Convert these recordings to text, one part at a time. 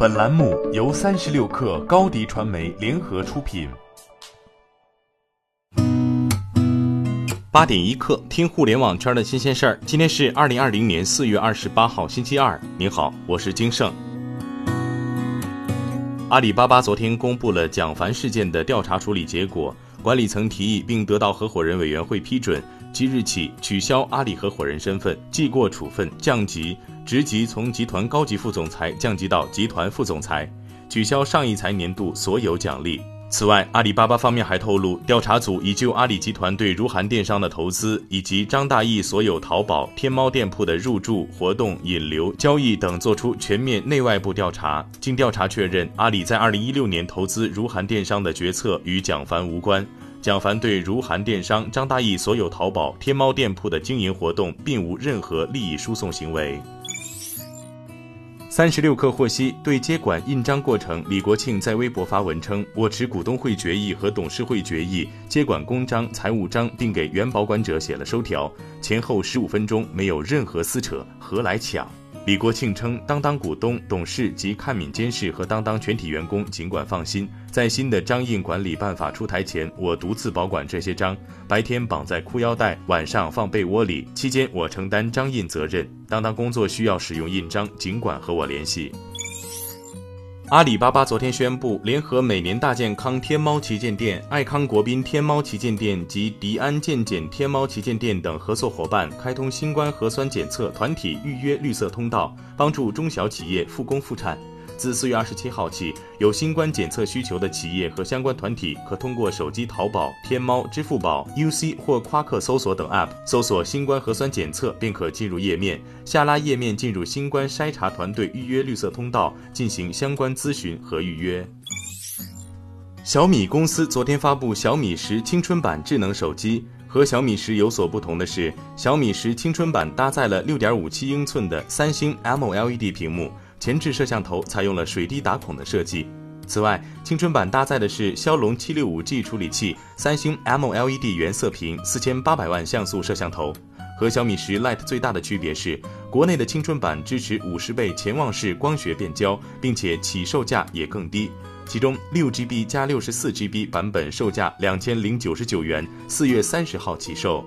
本栏目由三十六氪高低传媒联合出品。八点一刻，听互联网圈的新鲜事儿。今天是二零二零年四月二十八号，星期二。您好，我是金盛。阿里巴巴昨天公布了蒋凡事件的调查处理结果，管理层提议并得到合伙人委员会批准。即日起取消阿里合伙人身份，记过处分，降级职级从集团高级副总裁降级到集团副总裁，取消上一财年度所有奖励。此外，阿里巴巴方面还透露，调查组已就阿里集团对如涵电商的投资以及张大奕所有淘宝、天猫店铺的入驻、活动、引流、交易等作出全面内外部调查。经调查确认，阿里在二零一六年投资如涵电商的决策与蒋凡无关。蒋凡对如涵电商、张大奕所有淘宝、天猫店铺的经营活动，并无任何利益输送行为。三十六氪获悉，对接管印章过程，李国庆在微博发文称：“我持股东会决议和董事会决议，接管公章、财务章，并给原保管者写了收条，前后十五分钟，没有任何撕扯，何来抢？”李国庆称，当当股东、董事及看敏监事和当当全体员工尽管放心，在新的章印管理办法出台前，我独自保管这些章，白天绑在裤腰带，晚上放被窝里，期间我承担章印责任。当当工作需要使用印章，尽管和我联系。阿里巴巴昨天宣布，联合每年大健康天猫旗舰店、爱康国宾天猫旗舰店及迪安健检天猫旗舰店等合作伙伴，开通新冠核酸检测团体预约绿色通道，帮助中小企业复工复产。自四月二十七号起，有新冠检测需求的企业和相关团体，可通过手机淘宝、天猫、支付宝、UC 或夸克搜索等 App 搜索新冠核酸检测，便可进入页面，下拉页面进入新冠筛查团队预约绿色通道，进行相关咨询和预约。小米公司昨天发布小米十青春版智能手机，和小米十有所不同的是，小米十青春版搭载了六点五七英寸的三星 AMOLED 屏幕。前置摄像头采用了水滴打孔的设计。此外，青春版搭载的是骁龙七六五 G 处理器、三星 MLED 原色屏、四千八百万像素摄像头。和小米十 Lite 最大的区别是，国内的青春版支持五十倍潜望式光学变焦，并且起售价也更低。其中，六 GB 加六十四 GB 版本售价两千零九十九元，四月三十号起售。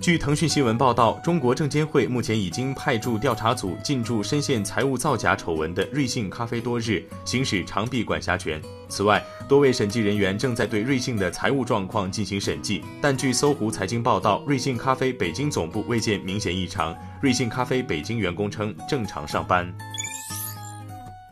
据腾讯新闻报道，中国证监会目前已经派驻调查组进驻深陷财务造假丑闻的瑞幸咖啡多日，行使长臂管辖权。此外，多位审计人员正在对瑞幸的财务状况进行审计。但据搜狐财经报道，瑞幸咖啡北京总部未见明显异常，瑞幸咖啡北京员工称正常上班。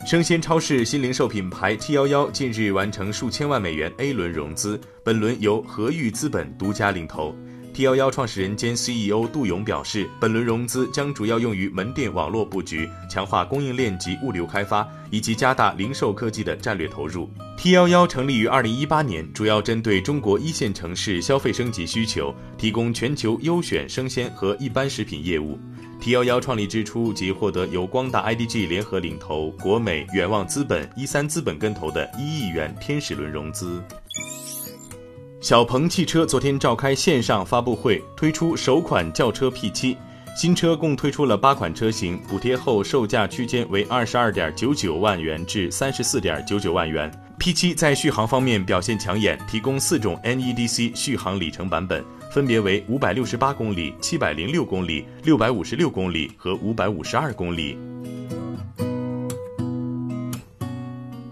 生鲜超市新零售品牌 T 幺幺近日完成数千万美元 A 轮融资，本轮由和裕资本独家领投。T 幺幺创始人兼 CEO 杜勇表示，本轮融资将主要用于门店网络布局、强化供应链及物流开发，以及加大零售科技的战略投入。T 幺幺成立于二零一八年，主要针对中国一线城市消费升级需求，提供全球优选生鲜和一般食品业务。T 幺幺创立之初即获得由光大 IDG 联合领投、国美、远望资本、一三资本跟投的一亿元天使轮融资。小鹏汽车昨天召开线上发布会，推出首款轿车 P7，新车共推出了八款车型，补贴后售价区间为二十二点九九万元至三十四点九九万元。P7 在续航方面表现抢眼，提供四种 NEDC 续航里程版本，分别为五百六十八公里、七百零六公里、六百五十六公里和五百五十二公里。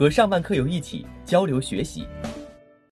和上万课友一起交流学习。